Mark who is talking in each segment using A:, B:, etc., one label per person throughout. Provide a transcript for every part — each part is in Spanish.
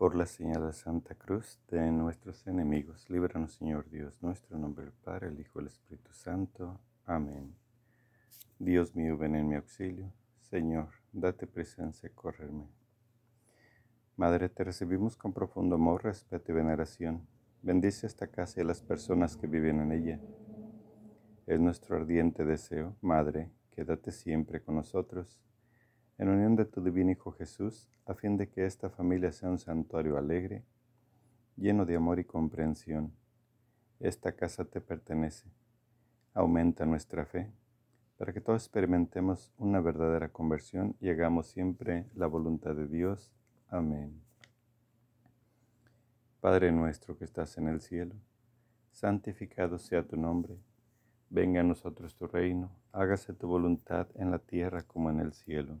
A: Por la señal de Santa Cruz de nuestros enemigos, líbranos Señor Dios nuestro, nombre del Padre, el Hijo el Espíritu Santo. Amén. Dios mío, ven en mi auxilio. Señor, date presencia y correrme. Madre, te recibimos con profundo amor, respeto y veneración. Bendice esta casa y a las personas que viven en ella. Es nuestro ardiente deseo, Madre, quédate siempre con nosotros en unión de tu divino Hijo Jesús, a fin de que esta familia sea un santuario alegre, lleno de amor y comprensión. Esta casa te pertenece. Aumenta nuestra fe, para que todos experimentemos una verdadera conversión y hagamos siempre la voluntad de Dios. Amén. Padre nuestro que estás en el cielo, santificado sea tu nombre. Venga a nosotros tu reino, hágase tu voluntad en la tierra como en el cielo.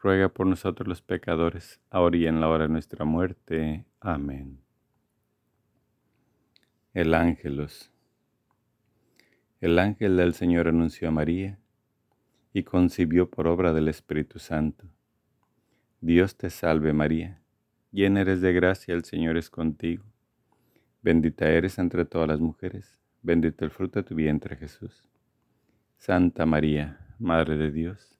A: ruega por nosotros los pecadores, ahora y en la hora de nuestra muerte. Amén. El ángelos. El ángel del Señor anunció a María y concibió por obra del Espíritu Santo. Dios te salve María, llena eres de gracia, el Señor es contigo. Bendita eres entre todas las mujeres, bendito el fruto de tu vientre Jesús. Santa María, Madre de Dios,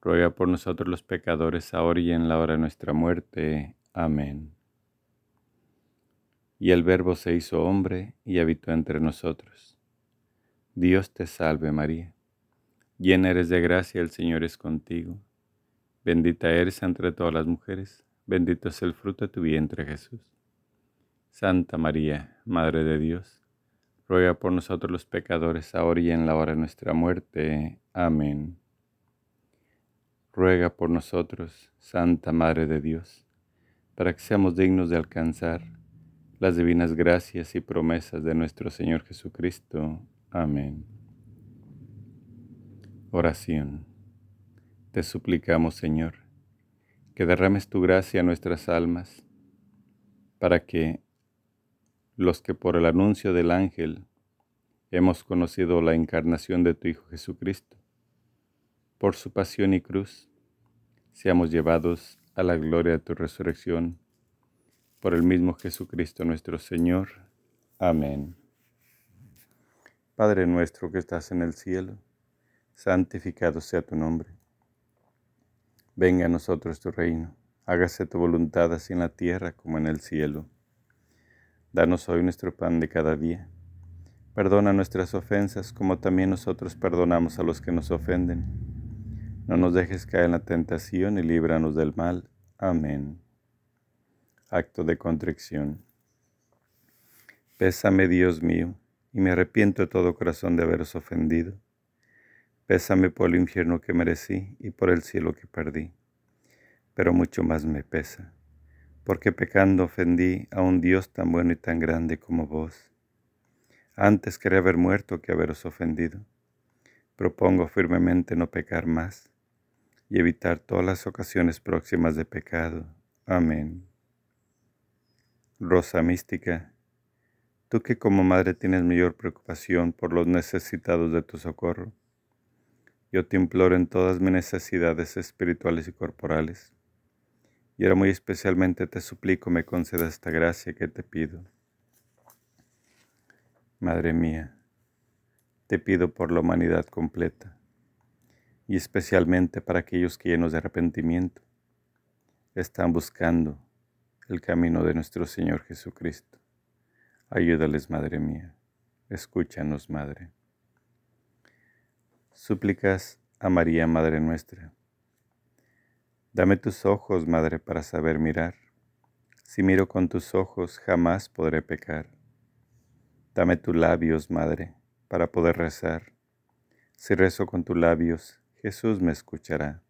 A: ruega por nosotros los pecadores, ahora y en la hora de nuestra muerte. Amén. Y el Verbo se hizo hombre y habitó entre nosotros. Dios te salve María, llena eres de gracia, el Señor es contigo. Bendita eres entre todas las mujeres, bendito es el fruto de tu vientre Jesús. Santa María, Madre de Dios, ruega por nosotros los pecadores, ahora y en la hora de nuestra muerte. Amén ruega por nosotros, Santa Madre de Dios, para que seamos dignos de alcanzar las divinas gracias y promesas de nuestro Señor Jesucristo. Amén. Oración. Te suplicamos, Señor, que derrames tu gracia a nuestras almas, para que los que por el anuncio del ángel hemos conocido la encarnación de tu Hijo Jesucristo, por su pasión y cruz, seamos llevados a la gloria de tu resurrección, por el mismo Jesucristo nuestro Señor. Amén. Padre nuestro que estás en el cielo, santificado sea tu nombre. Venga a nosotros tu reino, hágase tu voluntad así en la tierra como en el cielo. Danos hoy nuestro pan de cada día. Perdona nuestras ofensas como también nosotros perdonamos a los que nos ofenden. No nos dejes caer en la tentación y líbranos del mal. Amén. Acto de contrición. Pésame, Dios mío, y me arrepiento de todo corazón de haberos ofendido. Pésame por el infierno que merecí y por el cielo que perdí. Pero mucho más me pesa porque pecando ofendí a un Dios tan bueno y tan grande como vos. Antes quería haber muerto que haberos ofendido. Propongo firmemente no pecar más y evitar todas las ocasiones próximas de pecado. Amén. Rosa mística, tú que como madre tienes mayor preocupación por los necesitados de tu socorro, yo te imploro en todas mis necesidades espirituales y corporales y ahora muy especialmente te suplico me conceda esta gracia que te pido. Madre mía, te pido por la humanidad completa, y especialmente para aquellos que llenos de arrepentimiento están buscando el camino de nuestro Señor Jesucristo. Ayúdales, Madre mía, escúchanos, Madre. Súplicas a María, Madre nuestra Dame tus ojos, Madre, para saber mirar. Si miro con tus ojos, jamás podré pecar. Dame tus labios, Madre, para poder rezar. Si rezo con tus labios, Jesús me escuchará.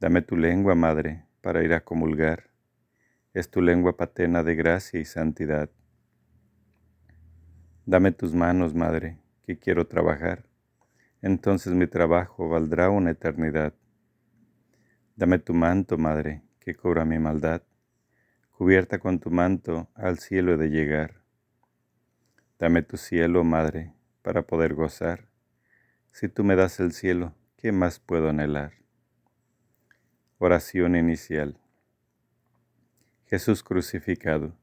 A: Dame tu lengua, Madre, para ir a comulgar. Es tu lengua patena de gracia y santidad. Dame tus manos, Madre, que quiero trabajar. Entonces mi trabajo valdrá una eternidad. Dame tu manto, Madre, que cubra mi maldad. Cubierta con tu manto, al cielo he de llegar. Dame tu cielo, Madre, para poder gozar. Si tú me das el cielo, ¿qué más puedo anhelar? Oración inicial. Jesús crucificado,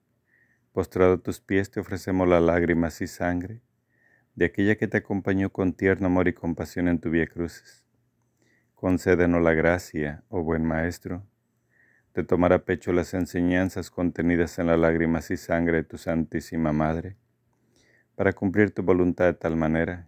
A: postrado a tus pies te ofrecemos las lágrimas y sangre de aquella que te acompañó con tierno amor y compasión en tu vía cruces Concédenos la gracia, oh buen Maestro, de tomar a pecho las enseñanzas contenidas en las lágrimas y sangre de tu Santísima Madre, para cumplir tu voluntad de tal manera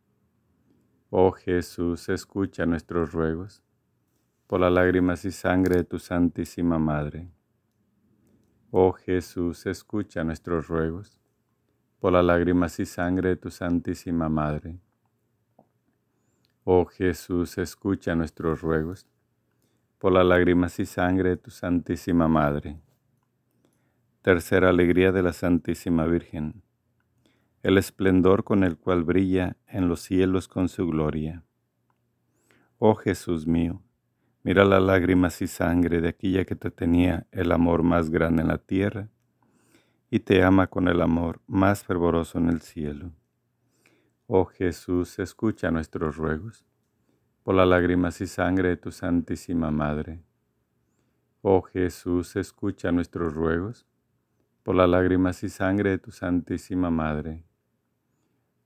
A: Oh Jesús, escucha nuestros ruegos por las lágrimas y sangre de tu Santísima Madre. Oh Jesús, escucha nuestros ruegos por las lágrimas y sangre de tu Santísima Madre. Oh Jesús, escucha nuestros ruegos por las lágrimas y sangre de tu Santísima Madre. Tercera alegría de la Santísima Virgen. El esplendor con el cual brilla en los cielos con su gloria. Oh Jesús mío, Mira las lágrimas y sangre de aquella que te tenía el amor más grande en la tierra y te ama con el amor más fervoroso en el cielo. Oh Jesús, escucha nuestros ruegos por las lágrimas y sangre de tu Santísima Madre. Oh Jesús, escucha nuestros ruegos por las lágrimas y sangre de tu Santísima Madre.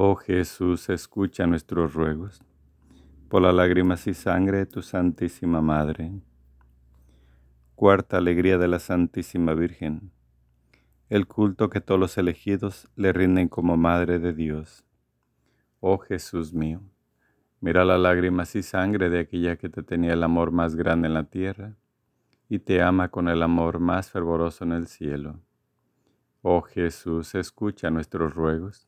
A: Oh Jesús, escucha nuestros ruegos, por las lágrimas y sangre de tu Santísima Madre. Cuarta alegría de la Santísima Virgen. El culto que todos los elegidos le rinden como Madre de Dios. Oh Jesús mío, mira las lágrimas y sangre de aquella que te tenía el amor más grande en la tierra y te ama con el amor más fervoroso en el cielo. Oh Jesús, escucha nuestros ruegos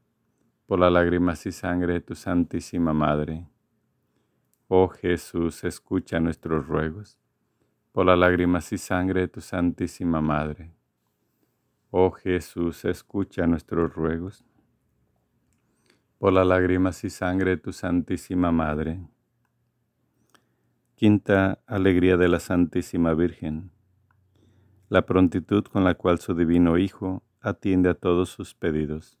A: por las lágrimas y sangre de tu Santísima Madre. Oh Jesús, escucha nuestros ruegos por las lágrimas y sangre de tu Santísima Madre. Oh Jesús, escucha nuestros ruegos por las lágrimas y sangre de tu Santísima Madre. Quinta alegría de la Santísima Virgen. La prontitud con la cual su divino Hijo atiende a todos sus pedidos.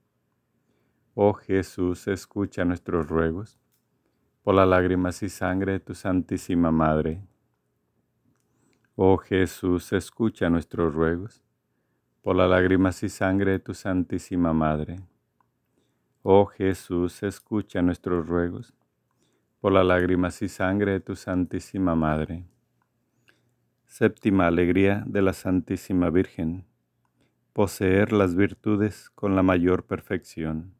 A: Oh Jesús, escucha nuestros ruegos por las lágrimas y sangre de tu Santísima Madre. Oh Jesús, escucha nuestros ruegos por las lágrimas y sangre de tu Santísima Madre. Oh Jesús, escucha nuestros ruegos por las lágrimas y sangre de tu Santísima Madre. Séptima alegría de la Santísima Virgen. Poseer las virtudes con la mayor perfección.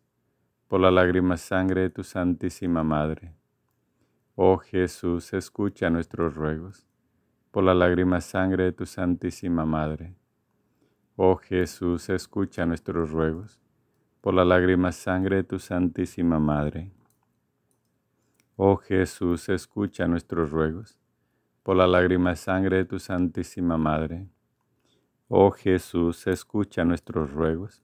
A: por la lágrima sangre de tu Santísima Madre. Oh Jesús, escucha nuestros ruegos, por la lágrima sangre de tu Santísima Madre. Oh Jesús, escucha nuestros ruegos, por la lágrima sangre de tu Santísima Madre. Oh Jesús, escucha nuestros ruegos, por la lágrima sangre de tu Santísima Madre. Oh Jesús, escucha nuestros ruegos,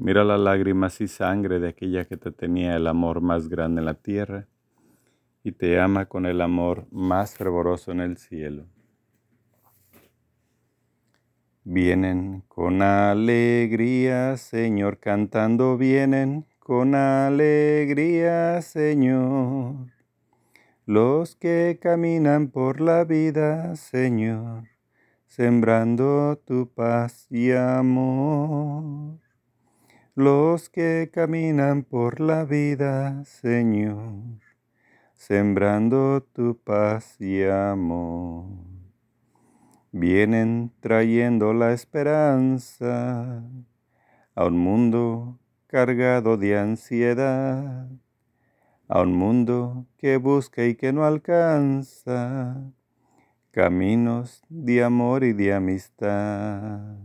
A: Mira las lágrimas y sangre de aquella que te tenía el amor más grande en la tierra y te ama con el amor más fervoroso en el cielo. Vienen con alegría, Señor, cantando vienen con alegría, Señor. Los que caminan por la vida, Señor, sembrando tu paz y amor los que caminan por la vida, Señor, sembrando tu paz y amor. Vienen trayendo la esperanza a un mundo cargado de ansiedad, a un mundo que busca y que no alcanza caminos de amor y de amistad.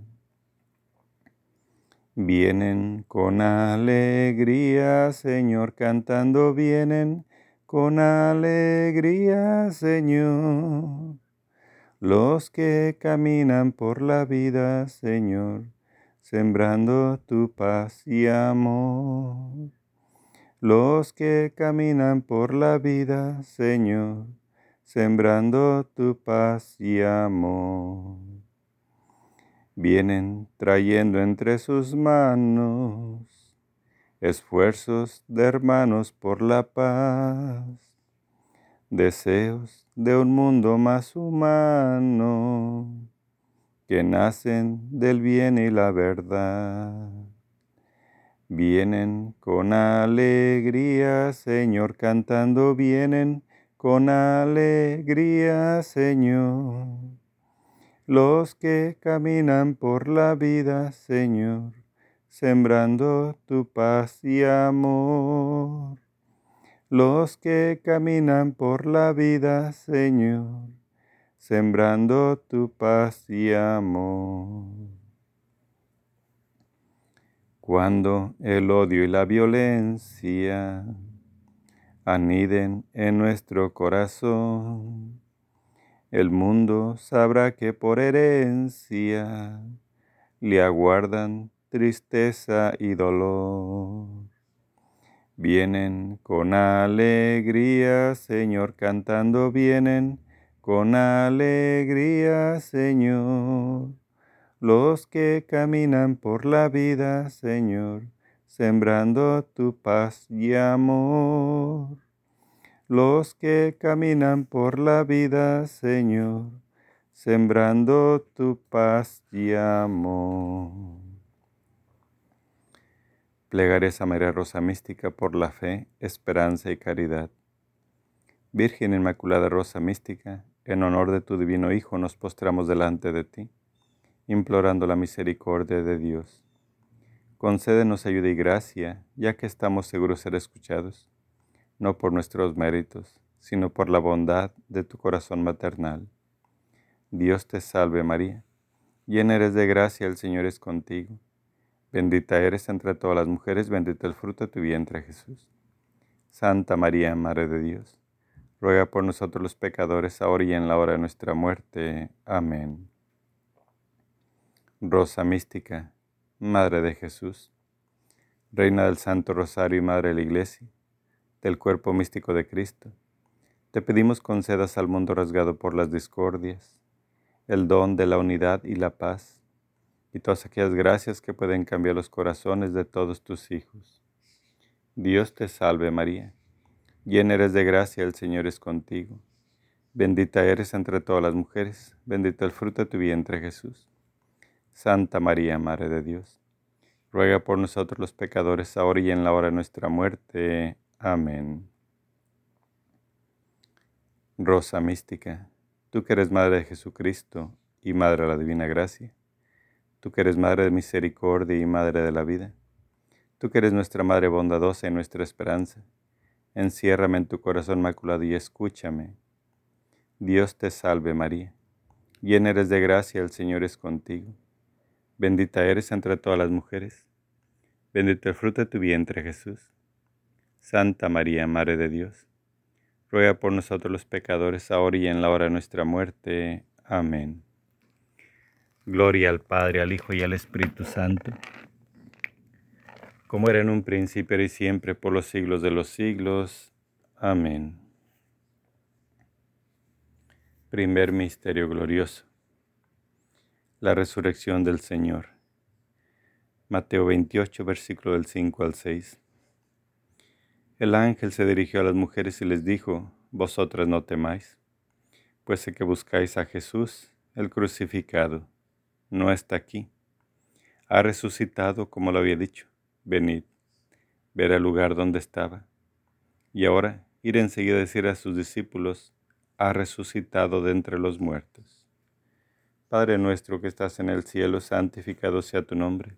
A: Vienen con alegría, Señor, cantando vienen con alegría, Señor. Los que caminan por la vida, Señor, sembrando tu paz y amor. Los que caminan por la vida, Señor, sembrando tu paz y amor vienen trayendo entre sus manos esfuerzos de hermanos por la paz, deseos de un mundo más humano que nacen del bien y la verdad. Vienen con alegría, Señor, cantando, vienen con alegría, Señor los que caminan por la vida, Señor, sembrando tu paz y amor. Los que caminan por la vida, Señor, sembrando tu paz y amor. Cuando el odio y la violencia aniden en nuestro corazón, el mundo sabrá que por herencia le aguardan tristeza y dolor. Vienen con alegría, Señor, cantando vienen con alegría, Señor. Los que caminan por la vida, Señor, sembrando tu paz y amor. Los que caminan por la vida, Señor, sembrando tu paz y amor. Plegares a María Rosa Mística por la fe, esperanza y caridad. Virgen Inmaculada Rosa Mística, en honor de tu divino Hijo nos postramos delante de ti, implorando la misericordia de Dios. Concédenos ayuda y gracia, ya que estamos seguros de ser escuchados, no por nuestros méritos, sino por la bondad de tu corazón maternal. Dios te salve María, llena eres de gracia, el Señor es contigo. Bendita eres entre todas las mujeres, bendito el fruto de tu vientre Jesús. Santa María, Madre de Dios ruega por nosotros los pecadores, ahora y en la hora de nuestra muerte. Amén. Rosa mística, Madre de Jesús, Reina del Santo Rosario y Madre de la Iglesia, del cuerpo místico de Cristo, te pedimos concedas al mundo rasgado por las discordias, el don de la unidad y la paz, y todas aquellas gracias que pueden cambiar los corazones de todos tus hijos. Dios te salve María Llena eres de gracia, el Señor es contigo. Bendita eres entre todas las mujeres, bendito el fruto de tu vientre Jesús. Santa María, Madre de Dios, ruega por nosotros los pecadores, ahora y en la hora de nuestra muerte. Amén. Rosa mística, tú que eres Madre de Jesucristo y Madre de la Divina Gracia, tú que eres Madre de Misericordia y Madre de la Vida, tú que eres nuestra Madre bondadosa y nuestra esperanza, Enciérrame en tu corazón maculado y escúchame. Dios te salve María, llena eres de gracia, el Señor es contigo. Bendita eres entre todas las mujeres, bendito el fruto de tu vientre Jesús. Santa María, Madre de Dios, ruega por nosotros los pecadores, ahora y en la hora de nuestra muerte. Amén. Gloria al Padre, al Hijo y al Espíritu Santo como era en un principio y siempre por los siglos de los siglos. Amén. Primer Misterio Glorioso. La resurrección del Señor. Mateo 28, versículo del 5 al 6. El ángel se dirigió a las mujeres y les dijo, Vosotras no temáis, pues sé que buscáis a Jesús, el crucificado. No está aquí. Ha resucitado como lo había dicho venid, ver el lugar donde estaba. Y ahora ir enseguida a decir a sus discípulos, ha resucitado de entre los muertos. Padre nuestro que estás en el cielo, santificado sea tu nombre.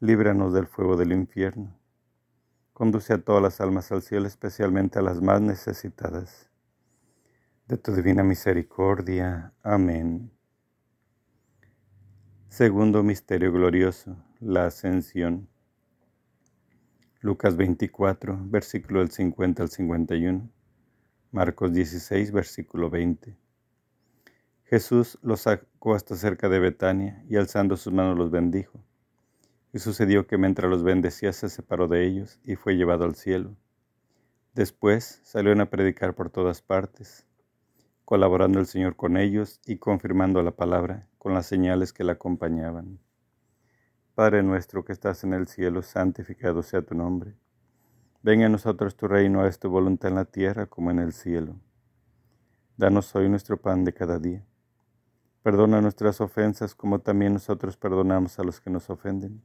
A: líbranos del fuego del infierno, conduce a todas las almas al cielo, especialmente a las más necesitadas de tu divina misericordia. Amén. Segundo misterio glorioso, la ascensión. Lucas 24, versículo del 50 al 51. Marcos 16, versículo 20. Jesús los sacó hasta cerca de Betania y alzando sus manos los bendijo. Y sucedió que mientras los bendecía se separó de ellos y fue llevado al cielo. Después salieron a predicar por todas partes, colaborando el Señor con ellos y confirmando la palabra con las señales que la acompañaban. Padre nuestro que estás en el cielo, santificado sea tu nombre. Venga a nosotros tu reino, es tu voluntad en la tierra como en el cielo. Danos hoy nuestro pan de cada día Perdona nuestras ofensas como también nosotros perdonamos a los que nos ofenden.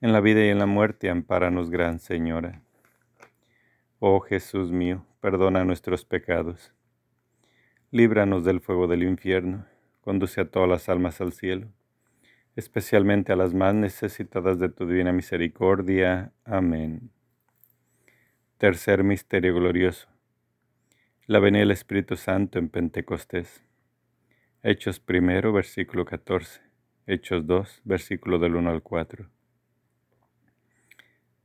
A: en la vida y en la muerte, ampáranos, Gran Señora. Oh Jesús mío, perdona nuestros pecados. Líbranos del fuego del infierno. Conduce a todas las almas al cielo, especialmente a las más necesitadas de tu divina misericordia. Amén. Tercer misterio glorioso. La venida del Espíritu Santo en Pentecostés. Hechos primero, versículo 14. Hechos 2, versículo del 1 al 4.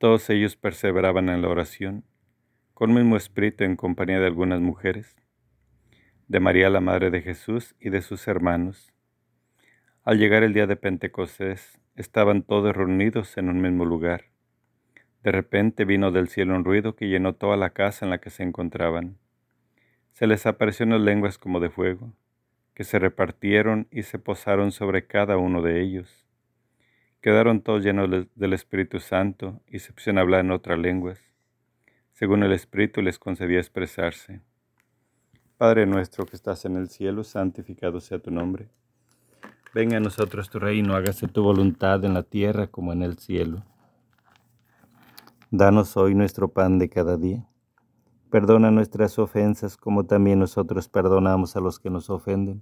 A: Todos ellos perseveraban en la oración, con mismo espíritu en compañía de algunas mujeres, de María la Madre de Jesús y de sus hermanos. Al llegar el día de Pentecostés, estaban todos reunidos en un mismo lugar. De repente vino del cielo un ruido que llenó toda la casa en la que se encontraban. Se les apareció unas lenguas como de fuego, que se repartieron y se posaron sobre cada uno de ellos Quedaron todos llenos del Espíritu Santo y se pusieron a hablar en otras lenguas, según el Espíritu les concedía expresarse. Padre nuestro que estás en el cielo, santificado sea tu nombre. Venga a nosotros tu reino, hágase tu voluntad en la tierra como en el cielo. Danos hoy nuestro pan de cada día. Perdona nuestras ofensas como también nosotros perdonamos a los que nos ofenden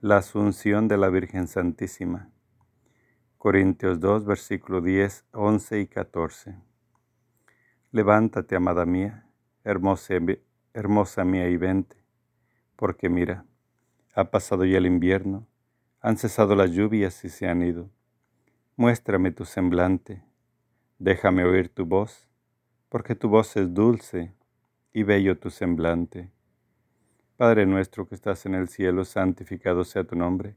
A: La Asunción de la Virgen Santísima. Corintios 2, versículo 10, 11 y 14. Levántate, amada mía, hermosa, hermosa mía, y vente, porque mira, ha pasado ya el invierno, han cesado las lluvias y se han ido. Muéstrame tu semblante, déjame oír tu voz, porque tu voz es dulce y bello tu semblante. Padre nuestro que estás en el cielo, santificado sea tu nombre.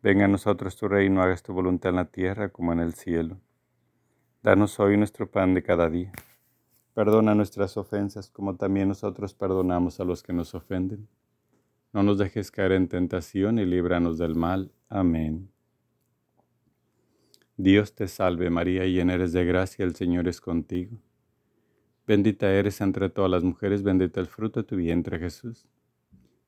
A: Venga a nosotros tu reino, hagas tu voluntad en la tierra como en el cielo. Danos hoy nuestro pan de cada día. Perdona nuestras ofensas como también nosotros perdonamos a los que nos ofenden no nos dejes caer en tentación y líbranos del mal. Amén. Dios te salve María, llena eres de gracia, el Señor es contigo. Bendita eres entre todas las mujeres, bendito el fruto de tu vientre Jesús.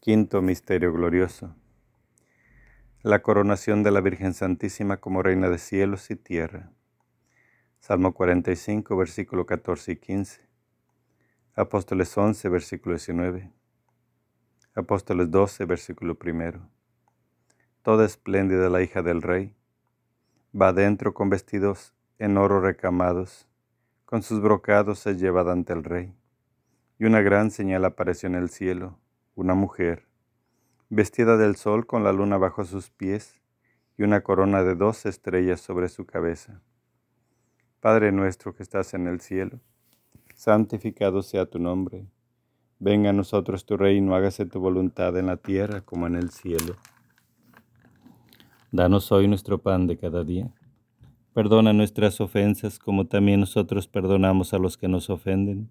A: Quinto Misterio Glorioso. La coronación de la Virgen Santísima como Reina de cielos y tierra. Salmo 45, versículo 14 y 15. Apóstoles 11, versículo 19. Apóstoles 12, versículo 1. Toda espléndida la hija del Rey va adentro con vestidos en oro recamados, con sus brocados es llevada ante el rey. Y una gran señal apareció en el cielo, una mujer, vestida del sol con la luna bajo sus pies y una corona de dos estrellas sobre su cabeza. Padre nuestro que estás en el cielo, santificado sea tu nombre. Venga a nosotros tu reino, hágase tu voluntad en la tierra como en el cielo. Danos hoy nuestro pan de cada día. Perdona nuestras ofensas como también nosotros perdonamos a los que nos ofenden.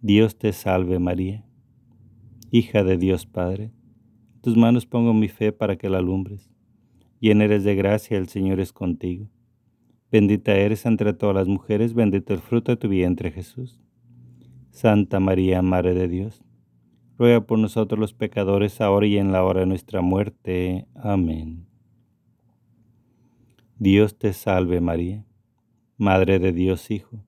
A: Dios te salve María, hija de Dios Padre, en tus manos pongo mi fe para que la alumbres. Llena eres de gracia, el Señor es contigo. Bendita eres entre todas las mujeres, bendito el fruto de tu vientre Jesús. Santa María, Madre de Dios, ruega por nosotros los pecadores, ahora y en la hora de nuestra muerte. Amén. Dios te salve María, Madre de Dios Hijo.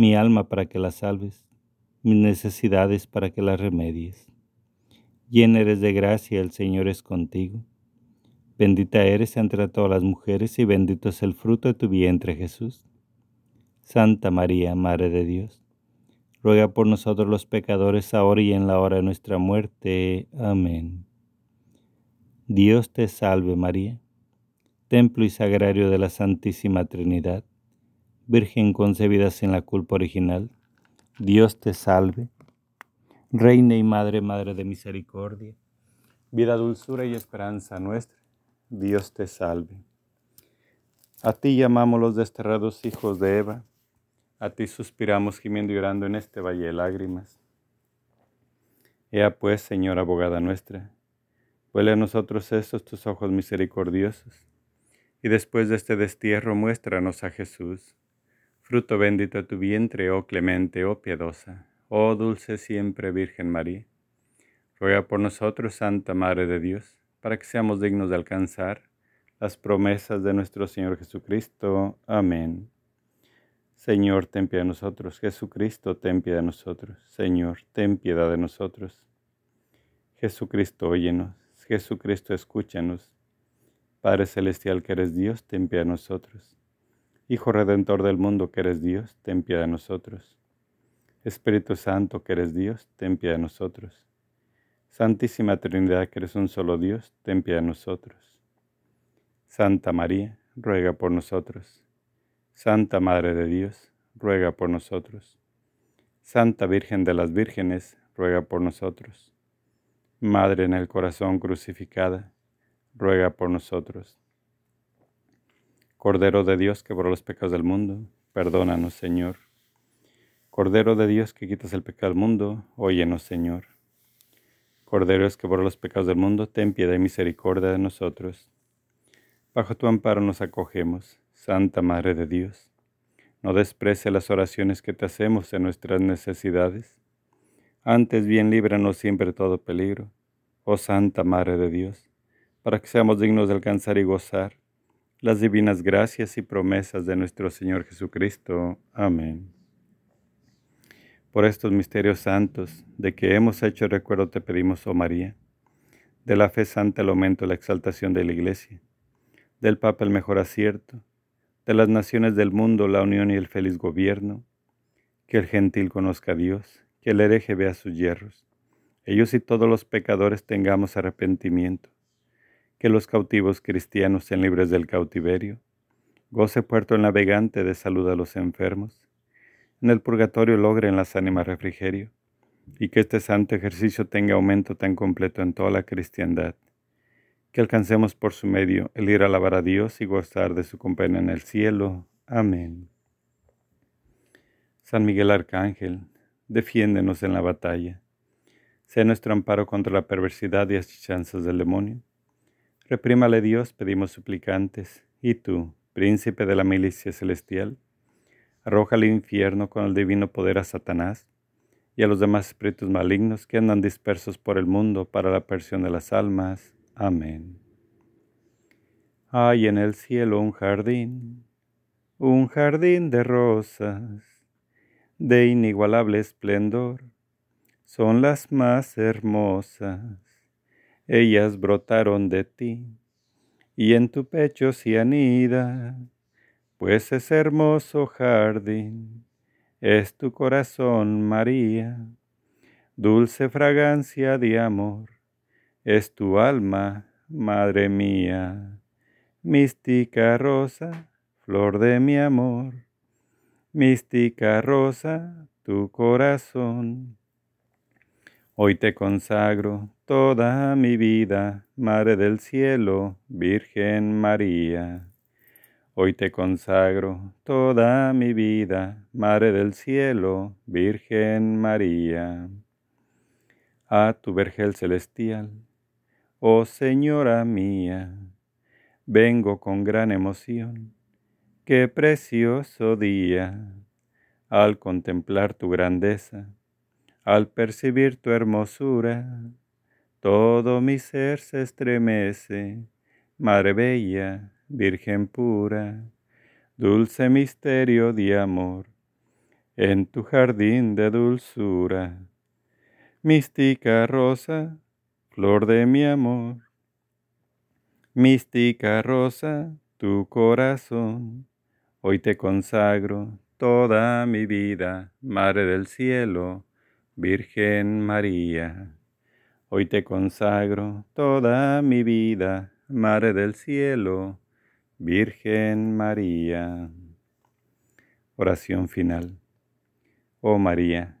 A: mi alma para que la salves, mis necesidades para que las remedies. Llena eres de gracia, el Señor es contigo. Bendita eres entre todas las mujeres y bendito es el fruto de tu vientre Jesús. Santa María, Madre de Dios, ruega por nosotros los pecadores ahora y en la hora de nuestra muerte. Amén. Dios te salve María, templo y sagrario de la Santísima Trinidad, Virgen concebida sin la culpa original. Dios te salve, Reina y Madre, Madre de Misericordia, vida, dulzura y esperanza nuestra Dios te salve. A ti llamamos los desterrados hijos de Eva, a ti suspiramos gimiendo y llorando en este valle de lágrimas. Ea pues, Señor abogada nuestra, vuelve a nosotros estos tus ojos misericordiosos, y después de este destierro muéstranos a Jesús, fruto bendito tu vientre, oh clemente, oh piadosa, oh dulce siempre Virgen María. Ruega por nosotros, Santa Madre de Dios, para que seamos dignos de alcanzar las promesas de nuestro Señor Jesucristo. Amén. Señor, ten piedad de nosotros. Jesucristo, ten piedad de nosotros. Señor, ten piedad de nosotros. Jesucristo, óyenos. Jesucristo, escúchanos. Padre Celestial que eres Dios, ten piedad de nosotros. Hijo Redentor del mundo que eres Dios, ten piedad de nosotros. Espíritu Santo que eres Dios, ten piedad de nosotros. Santísima Trinidad, que eres un solo Dios, ten piedad de nosotros. Santa María, ruega por nosotros. Santa Madre de Dios, ruega por nosotros. Santa Virgen de las Vírgenes, ruega por nosotros. Madre en el corazón crucificada, ruega por nosotros. Cordero de Dios que por los pecados del mundo, perdónanos, Señor. Cordero de Dios que quitas el pecado del mundo, óyenos, Señor. Corderos que por los pecados del mundo, ten piedad y misericordia de nosotros. Bajo tu amparo nos acogemos, Santa Madre de Dios. No desprecie las oraciones que te hacemos en nuestras necesidades. Antes bien líbranos siempre de todo peligro, oh Santa Madre de Dios, para que seamos dignos de alcanzar y gozar las divinas gracias y promesas de nuestro Señor Jesucristo. Amén. Por estos misterios santos de que hemos hecho recuerdo te pedimos, oh María, de la fe santa el aumento la exaltación de la Iglesia, del Papa el mejor acierto, de las naciones del mundo la unión y el feliz gobierno, que el gentil conozca a Dios, que el hereje vea sus hierros, ellos y todos los pecadores tengamos arrepentimiento, que los cautivos cristianos sean libres del cautiverio, goce puerto el navegante de salud a los enfermos, en el purgatorio logren las ánimas refrigerio, y que este santo ejercicio tenga aumento tan completo en toda la cristiandad, que alcancemos por su medio el ir a alabar a Dios y gozar de su compañía en el cielo. Amén. San Miguel Arcángel, defiéndenos en la batalla. Sea nuestro amparo contra la perversidad y asechanzas del demonio. Reprímale Dios, pedimos suplicantes, y tú, príncipe de la milicia celestial, arroja al infierno con el divino poder a Satanás y a los demás espíritus malignos que andan dispersos por el mundo para la persión de las almas. Amén. Hay en el cielo un jardín, un jardín de rosas, de inigualable esplendor, son las más hermosas. Ellas brotaron de ti, y en tu pecho se anida, pues es hermoso jardín, es tu corazón, María, dulce fragancia de amor es tu alma, madre mía, mística rosa, flor de mi amor, mística rosa, tu corazón. Hoy te consagro toda mi vida, Madre del Cielo, Virgen María. Hoy te consagro toda mi vida, Madre del Cielo, Virgen María. A tu vergel celestial Oh Señora mía, vengo con gran emoción. Qué precioso día al contemplar tu grandeza, al percibir tu hermosura. Todo mi ser se estremece, Madre Bella, Virgen pura, dulce misterio de amor, en tu jardín de dulzura. Mística rosa, flor de mi amor. Mística rosa, tu corazón, hoy te consagro toda mi vida, Madre del Cielo, Virgen María. Hoy te consagro toda mi vida, Madre del Cielo, Virgen María. Oración final. Oh María,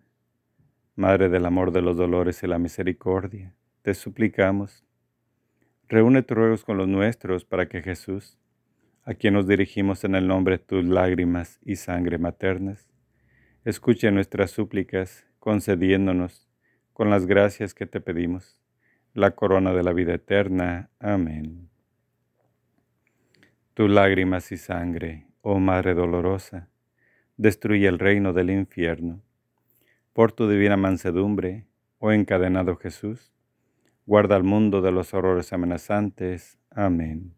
A: Madre del amor de los dolores y la misericordia te suplicamos, reúne tus ruegos con los nuestros para que Jesús, a quien nos dirigimos en el nombre de tus lágrimas y sangre maternas, escuche nuestras súplicas, concediéndonos, con las gracias que te pedimos, la corona de la vida eterna. Amén. Tus lágrimas y sangre, oh Madre dolorosa, destruye el reino del infierno. Por tu divina mansedumbre, oh encadenado Jesús, guarda al mundo de los horrores amenazantes. Amén.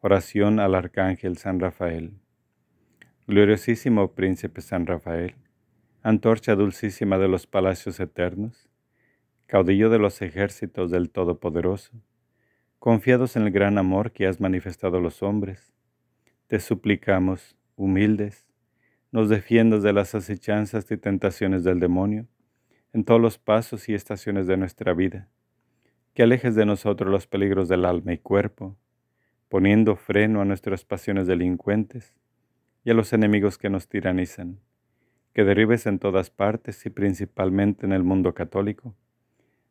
A: Oración al Arcángel San Rafael. Gloriosísimo Príncipe San Rafael, antorcha dulcísima de los palacios eternos, caudillo de los ejércitos del Todopoderoso, confiados en el gran amor que has manifestado a los hombres, te suplicamos, humildes, nos defiendas de las acechanzas y tentaciones del demonio en todos los pasos y estaciones de nuestra vida que alejes de nosotros los peligros del alma y cuerpo, poniendo freno a nuestras pasiones delincuentes y a los enemigos que nos tiranizan, que derribes en todas partes y principalmente en el mundo católico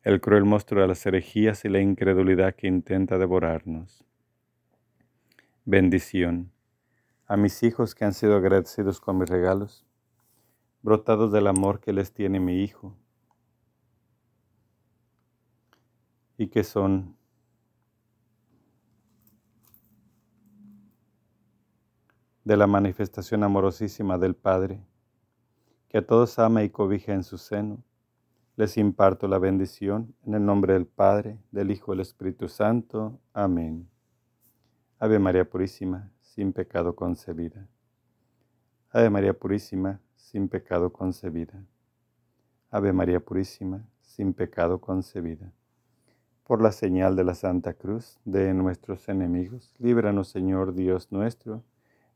A: el cruel monstruo de las herejías y la incredulidad que intenta devorarnos. Bendición a mis hijos que han sido agradecidos con mis regalos, brotados del amor que les tiene mi Hijo y que son de la manifestación amorosísima del Padre, que a todos ama y cobija en su seno. Les imparto la bendición en el nombre del Padre, del Hijo y del Espíritu Santo. Amén. Ave María Purísima, sin pecado concebida. Ave María Purísima, sin pecado concebida. Ave María Purísima, sin pecado concebida por la señal de la Santa Cruz de nuestros enemigos. Líbranos, Señor Dios nuestro,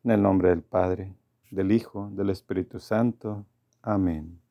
A: en el nombre del Padre, del Hijo, del Espíritu Santo. Amén.